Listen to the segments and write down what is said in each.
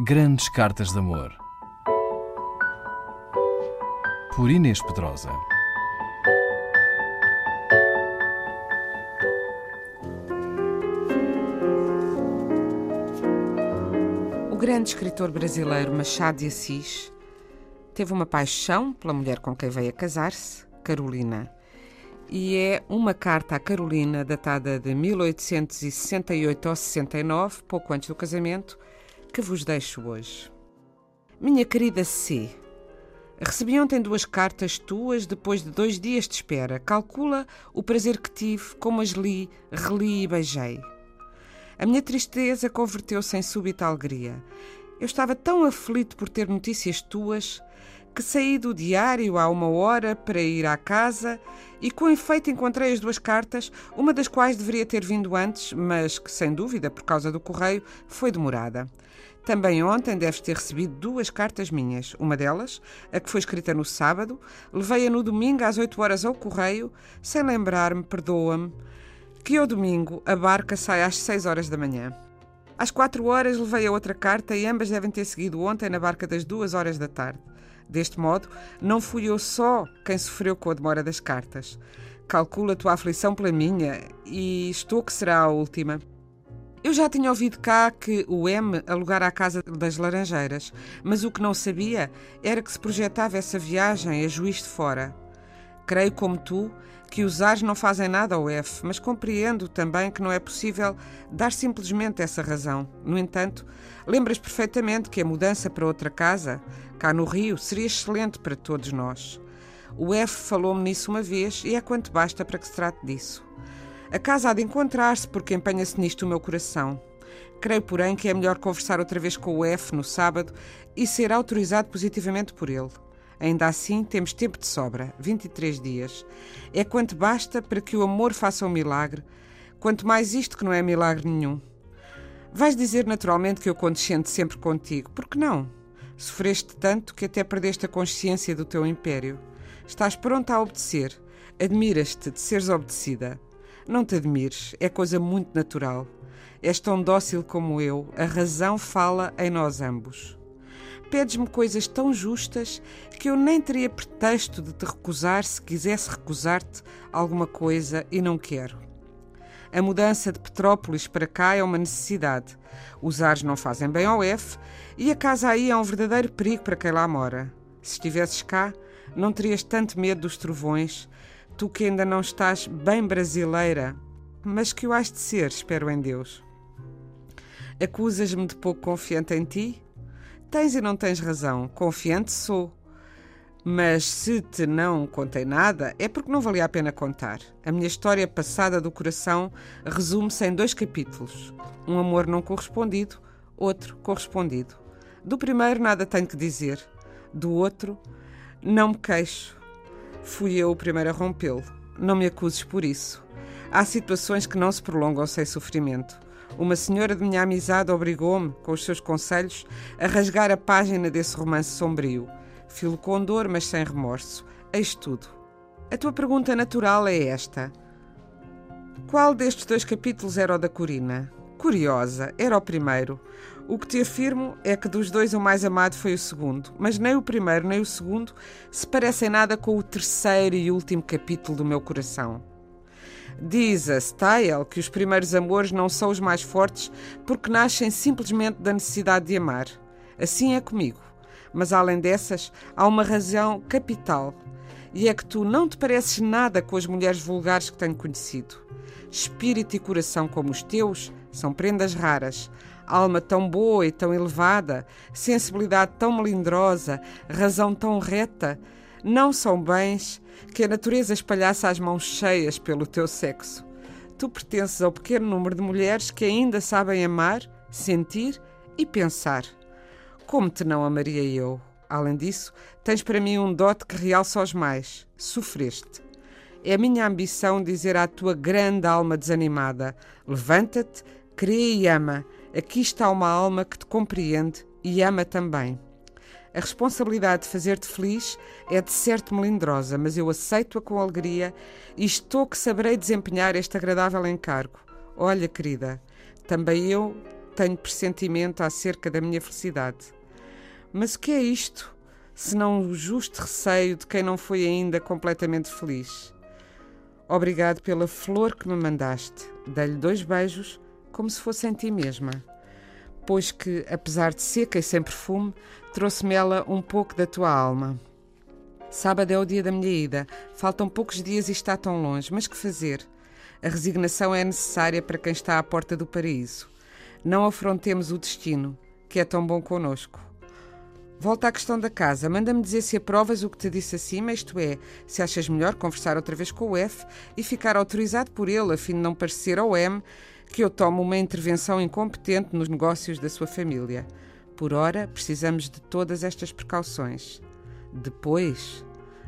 Grandes Cartas de Amor. Por Inês Pedrosa. O grande escritor brasileiro Machado de Assis teve uma paixão pela mulher com quem veio a casar-se, Carolina. E é uma carta à Carolina, datada de 1868 ou 69, pouco antes do casamento, que vos deixo hoje. Minha querida C. Recebi ontem duas cartas tuas depois de dois dias de espera. Calcula o prazer que tive, como as li, reli e beijei. A minha tristeza converteu-se em súbita alegria. Eu estava tão aflito por ter notícias tuas que saí do diário há uma hora para ir à casa e com efeito encontrei as duas cartas, uma das quais deveria ter vindo antes, mas que, sem dúvida, por causa do correio, foi demorada. Também ontem deves ter recebido duas cartas minhas. Uma delas, a que foi escrita no sábado, levei-a no domingo às 8 horas ao correio, sem lembrar-me, perdoa-me, que ao domingo a barca sai às 6 horas da manhã. Às 4 horas levei a outra carta e ambas devem ter seguido ontem na barca das 2 horas da tarde. Deste modo, não fui eu só quem sofreu com a demora das cartas. Calcula a tua aflição pela minha e estou que será a última. Eu já tinha ouvido cá que o M alugara a Casa das Laranjeiras, mas o que não sabia era que se projetava essa viagem a juiz de fora. Creio, como tu, que os Ares não fazem nada ao F, mas compreendo também que não é possível dar simplesmente essa razão. No entanto, lembras perfeitamente que a mudança para outra casa, cá no Rio, seria excelente para todos nós. O F falou-me nisso uma vez e é quanto basta para que se trate disso. A casa há de encontrar-se porque empenha-se nisto o meu coração. Creio, porém, que é melhor conversar outra vez com o F no sábado e ser autorizado positivamente por ele. Ainda assim, temos tempo de sobra 23 dias. É quanto basta para que o amor faça um milagre, quanto mais isto que não é milagre nenhum. Vais dizer naturalmente que eu condescendo sempre contigo. Por que não? Sofreste tanto que até perdeste a consciência do teu império. Estás pronta a obedecer. Admiras-te de seres obedecida. Não te admires, é coisa muito natural. És tão dócil como eu, a razão fala em nós ambos. Pedes-me coisas tão justas que eu nem teria pretexto de te recusar se quisesse recusar-te alguma coisa e não quero. A mudança de Petrópolis para cá é uma necessidade. Os ares não fazem bem ao F e a casa aí é um verdadeiro perigo para quem lá mora. Se estivesses cá, não terias tanto medo dos trovões, tu que ainda não estás bem brasileira, mas que o has de ser, espero em Deus. Acusas-me de pouco confiante em ti? Tens e não tens razão, confiante sou. Mas se te não contei nada, é porque não valia a pena contar. A minha história passada do coração resume-se em dois capítulos: um amor não correspondido, outro correspondido. Do primeiro, nada tenho que dizer. Do outro, não me queixo. Fui eu o primeiro a rompê-lo. Não me acuses por isso. Há situações que não se prolongam sem sofrimento. Uma senhora de minha amizade obrigou-me, com os seus conselhos, a rasgar a página desse romance sombrio. Filo com dor, mas sem remorso. Eis tudo. A tua pergunta natural é esta: Qual destes dois capítulos era o da Corina? Curiosa, era o primeiro. O que te afirmo é que dos dois o mais amado foi o segundo, mas nem o primeiro nem o segundo se parecem nada com o terceiro e último capítulo do meu coração. Diz a Style que os primeiros amores não são os mais fortes porque nascem simplesmente da necessidade de amar. Assim é comigo. Mas além dessas, há uma razão capital. E é que tu não te pareces nada com as mulheres vulgares que tenho conhecido. Espírito e coração como os teus são prendas raras. Alma tão boa e tão elevada, sensibilidade tão melindrosa, razão tão reta, não são bens que a natureza espalhasse às mãos cheias pelo teu sexo. Tu pertences ao pequeno número de mulheres que ainda sabem amar, sentir e pensar. Como te não amaria eu? Além disso, tens para mim um dote que realça os mais. Sofreste. É a minha ambição dizer à tua grande alma desanimada: levanta-te, crê e ama. Aqui está uma alma que te compreende e ama também. A responsabilidade de fazer-te feliz é de certo melindrosa, mas eu aceito-a com alegria e estou que saberei desempenhar este agradável encargo. Olha, querida, também eu tenho pressentimento acerca da minha felicidade. Mas o que é isto, senão o justo receio de quem não foi ainda completamente feliz? Obrigado pela flor que me mandaste. Dei-lhe dois beijos, como se fosse em ti mesma. Pois que, apesar de seca e sem perfume, trouxe-me ela um pouco da tua alma. Sábado é o dia da minha ida. Faltam poucos dias e está tão longe. Mas que fazer? A resignação é necessária para quem está à porta do paraíso. Não afrontemos o destino, que é tão bom conosco. Volta à questão da casa. Manda-me dizer se aprovas o que te disse acima, isto é, se achas melhor conversar outra vez com o F e ficar autorizado por ele, a fim de não parecer ao M que eu tomo uma intervenção incompetente nos negócios da sua família. Por ora, precisamos de todas estas precauções. Depois,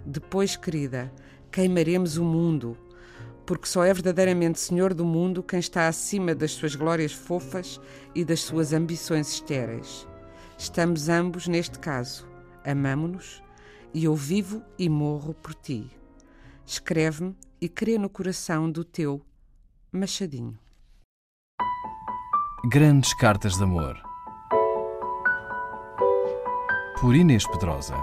depois, querida, queimaremos o mundo, porque só é verdadeiramente senhor do mundo quem está acima das suas glórias fofas e das suas ambições estéreis. Estamos ambos neste caso. Amamo-nos e eu vivo e morro por ti. Escreve-me e crê no coração do teu Machadinho. Grandes Cartas de Amor. Por Inês Pedrosa.